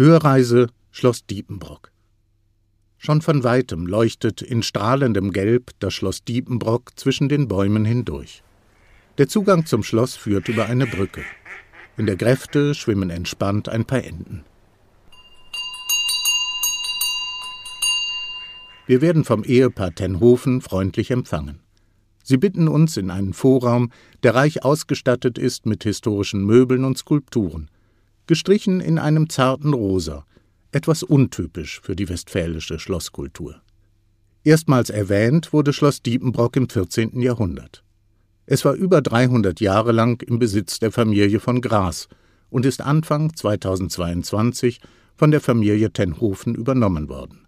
Hörreise Schloss Diepenbrock. Schon von weitem leuchtet in strahlendem Gelb das Schloss Diepenbrock zwischen den Bäumen hindurch. Der Zugang zum Schloss führt über eine Brücke. In der Gräfte schwimmen entspannt ein paar Enten. Wir werden vom Ehepaar Tenhofen freundlich empfangen. Sie bitten uns in einen Vorraum, der reich ausgestattet ist mit historischen Möbeln und Skulpturen gestrichen in einem zarten Rosa, etwas untypisch für die westfälische Schlosskultur. Erstmals erwähnt wurde Schloss Diepenbrock im 14. Jahrhundert. Es war über 300 Jahre lang im Besitz der Familie von Gras und ist Anfang 2022 von der Familie Tenhofen übernommen worden.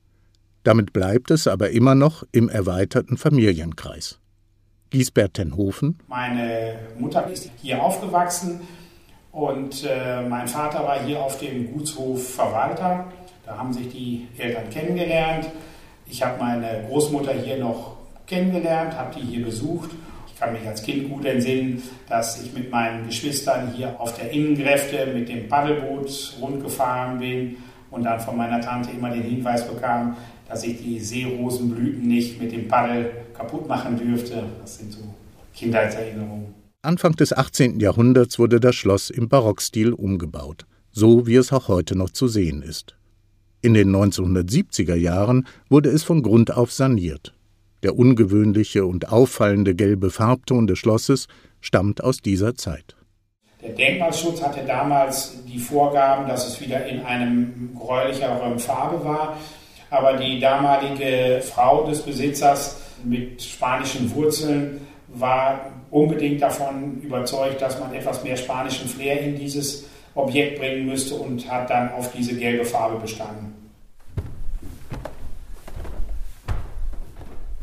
Damit bleibt es aber immer noch im erweiterten Familienkreis. Giesbert Tenhofen. Meine Mutter ist hier aufgewachsen und äh, mein Vater war hier auf dem Gutshof Verwalter. Da haben sich die Eltern kennengelernt. Ich habe meine Großmutter hier noch kennengelernt, habe die hier besucht. Ich kann mich als Kind gut entsinnen, dass ich mit meinen Geschwistern hier auf der Innengräfte mit dem Paddelboot rundgefahren bin und dann von meiner Tante immer den Hinweis bekam, dass ich die Seerosenblüten nicht mit dem Paddel kaputt machen dürfte. Das sind so Kindheitserinnerungen. Anfang des 18. Jahrhunderts wurde das Schloss im Barockstil umgebaut, so wie es auch heute noch zu sehen ist. In den 1970er Jahren wurde es von Grund auf saniert. Der ungewöhnliche und auffallende gelbe Farbton des Schlosses stammt aus dieser Zeit. Der Denkmalschutz hatte damals die Vorgaben, dass es wieder in einem gräulicheren Farbe war. Aber die damalige Frau des Besitzers mit spanischen Wurzeln war unbedingt davon überzeugt, dass man etwas mehr spanischen Flair in dieses Objekt bringen müsste und hat dann auf diese gelbe Farbe bestanden.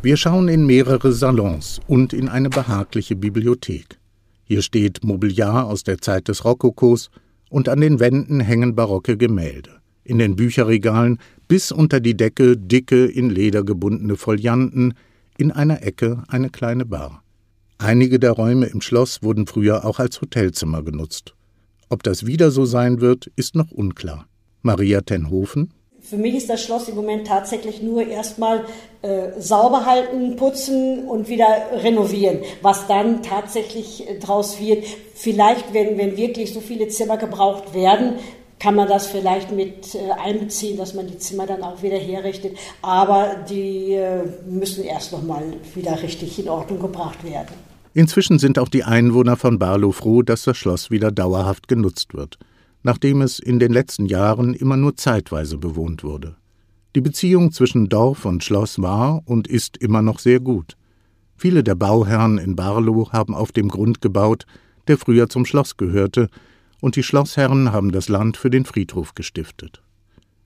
Wir schauen in mehrere Salons und in eine behagliche Bibliothek. Hier steht Mobiliar aus der Zeit des Rokokos und an den Wänden hängen barocke Gemälde. In den Bücherregalen bis unter die Decke dicke, in Leder gebundene Folianten, in einer Ecke eine kleine Bar. Einige der Räume im Schloss wurden früher auch als Hotelzimmer genutzt. Ob das wieder so sein wird, ist noch unklar. Maria Tenhofen für mich ist das Schloss im Moment tatsächlich nur erstmal äh, sauber halten, putzen und wieder renovieren. Was dann tatsächlich äh, draus wird, vielleicht, wenn, wenn wirklich so viele Zimmer gebraucht werden, kann man das vielleicht mit äh, einbeziehen, dass man die Zimmer dann auch wieder herrichtet. Aber die äh, müssen erst nochmal wieder richtig in Ordnung gebracht werden. Inzwischen sind auch die Einwohner von Barlow froh, dass das Schloss wieder dauerhaft genutzt wird, nachdem es in den letzten Jahren immer nur zeitweise bewohnt wurde. Die Beziehung zwischen Dorf und Schloss war und ist immer noch sehr gut. Viele der Bauherren in Barlow haben auf dem Grund gebaut, der früher zum Schloss gehörte, und die Schlossherren haben das Land für den Friedhof gestiftet.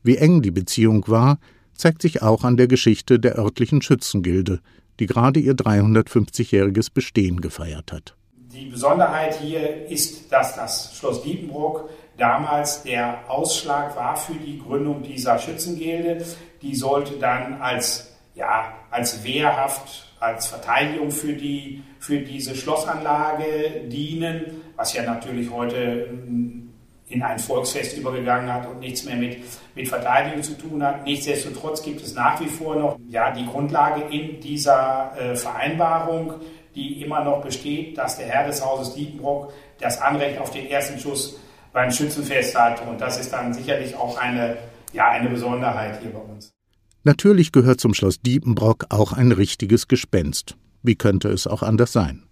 Wie eng die Beziehung war, zeigt sich auch an der Geschichte der örtlichen Schützengilde, die gerade ihr 350-jähriges Bestehen gefeiert hat. Die Besonderheit hier ist, dass das Schloss Diepenbrock damals der Ausschlag war für die Gründung dieser Schützengilde. Die sollte dann als, ja, als wehrhaft, als Verteidigung für, die, für diese Schlossanlage dienen, was ja natürlich heute in ein Volksfest übergegangen hat und nichts mehr mit, mit Verteidigung zu tun hat. Nichtsdestotrotz gibt es nach wie vor noch ja, die Grundlage in dieser äh, Vereinbarung, die immer noch besteht, dass der Herr des Hauses Diepenbrock das Anrecht auf den ersten Schuss beim Schützenfest hat. Und das ist dann sicherlich auch eine, ja, eine Besonderheit hier bei uns. Natürlich gehört zum Schloss Diepenbrock auch ein richtiges Gespenst. Wie könnte es auch anders sein?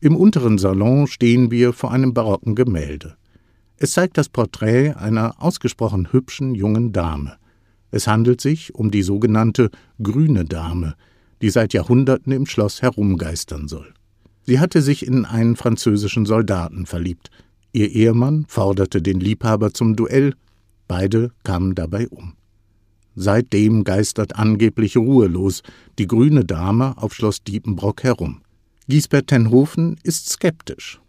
Im unteren Salon stehen wir vor einem barocken Gemälde. Es zeigt das Porträt einer ausgesprochen hübschen jungen Dame. Es handelt sich um die sogenannte grüne Dame, die seit Jahrhunderten im Schloss herumgeistern soll. Sie hatte sich in einen französischen Soldaten verliebt. Ihr Ehemann forderte den Liebhaber zum Duell, beide kamen dabei um. Seitdem geistert angeblich ruhelos die grüne Dame auf Schloss Diepenbrock herum. Giesbert Tenhofen ist skeptisch.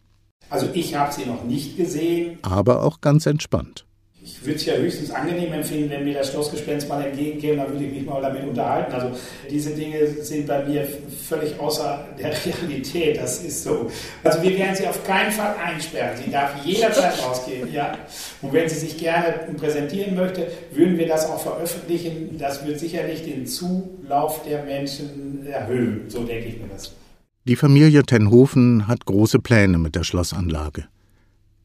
Also ich habe sie noch nicht gesehen. Aber auch ganz entspannt. Ich würde es ja höchstens angenehm empfinden, wenn mir das Schlossgespenst mal entgegenkäme, dann würde ich mich mal damit unterhalten. Also diese Dinge sind bei mir völlig außer der Realität, das ist so. Also wir werden sie auf keinen Fall einsperren. Sie darf jederzeit rausgehen, ja. Und wenn sie sich gerne präsentieren möchte, würden wir das auch veröffentlichen. Das wird sicherlich den Zulauf der Menschen erhöhen, so denke ich mir das. Die Familie Tenhofen hat große Pläne mit der Schlossanlage.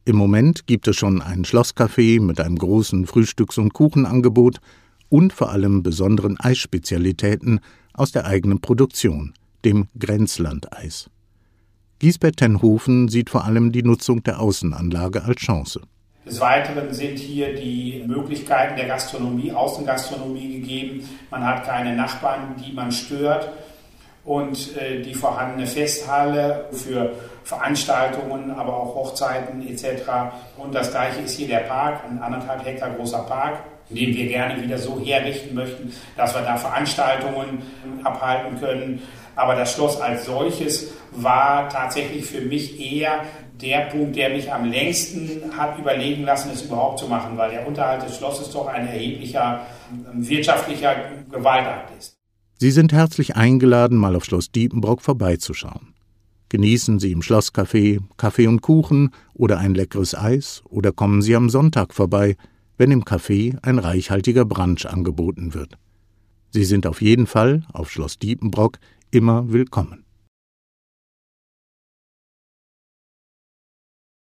Im Moment gibt es schon ein Schlosscafé mit einem großen Frühstücks- und Kuchenangebot und vor allem besonderen Eisspezialitäten aus der eigenen Produktion, dem Grenzlandeis. Giesbert Tenhofen sieht vor allem die Nutzung der Außenanlage als Chance. Des Weiteren sind hier die Möglichkeiten der Gastronomie, Außengastronomie gegeben. Man hat keine Nachbarn, die man stört und äh, die vorhandene Festhalle für Veranstaltungen, aber auch Hochzeiten etc. Und das gleiche ist hier der Park, ein anderthalb Hektar großer Park, den wir gerne wieder so herrichten möchten, dass wir da Veranstaltungen abhalten können. Aber das Schloss als solches war tatsächlich für mich eher der Punkt, der mich am längsten hat überlegen lassen, es überhaupt zu machen, weil der Unterhalt des Schlosses doch ein erheblicher wirtschaftlicher Gewaltakt ist. Sie sind herzlich eingeladen, mal auf Schloss Diepenbrock vorbeizuschauen. Genießen Sie im Schlosscafé Kaffee und Kuchen oder ein leckeres Eis oder kommen Sie am Sonntag vorbei, wenn im Café ein reichhaltiger Brunch angeboten wird. Sie sind auf jeden Fall auf Schloss Diepenbrock immer willkommen.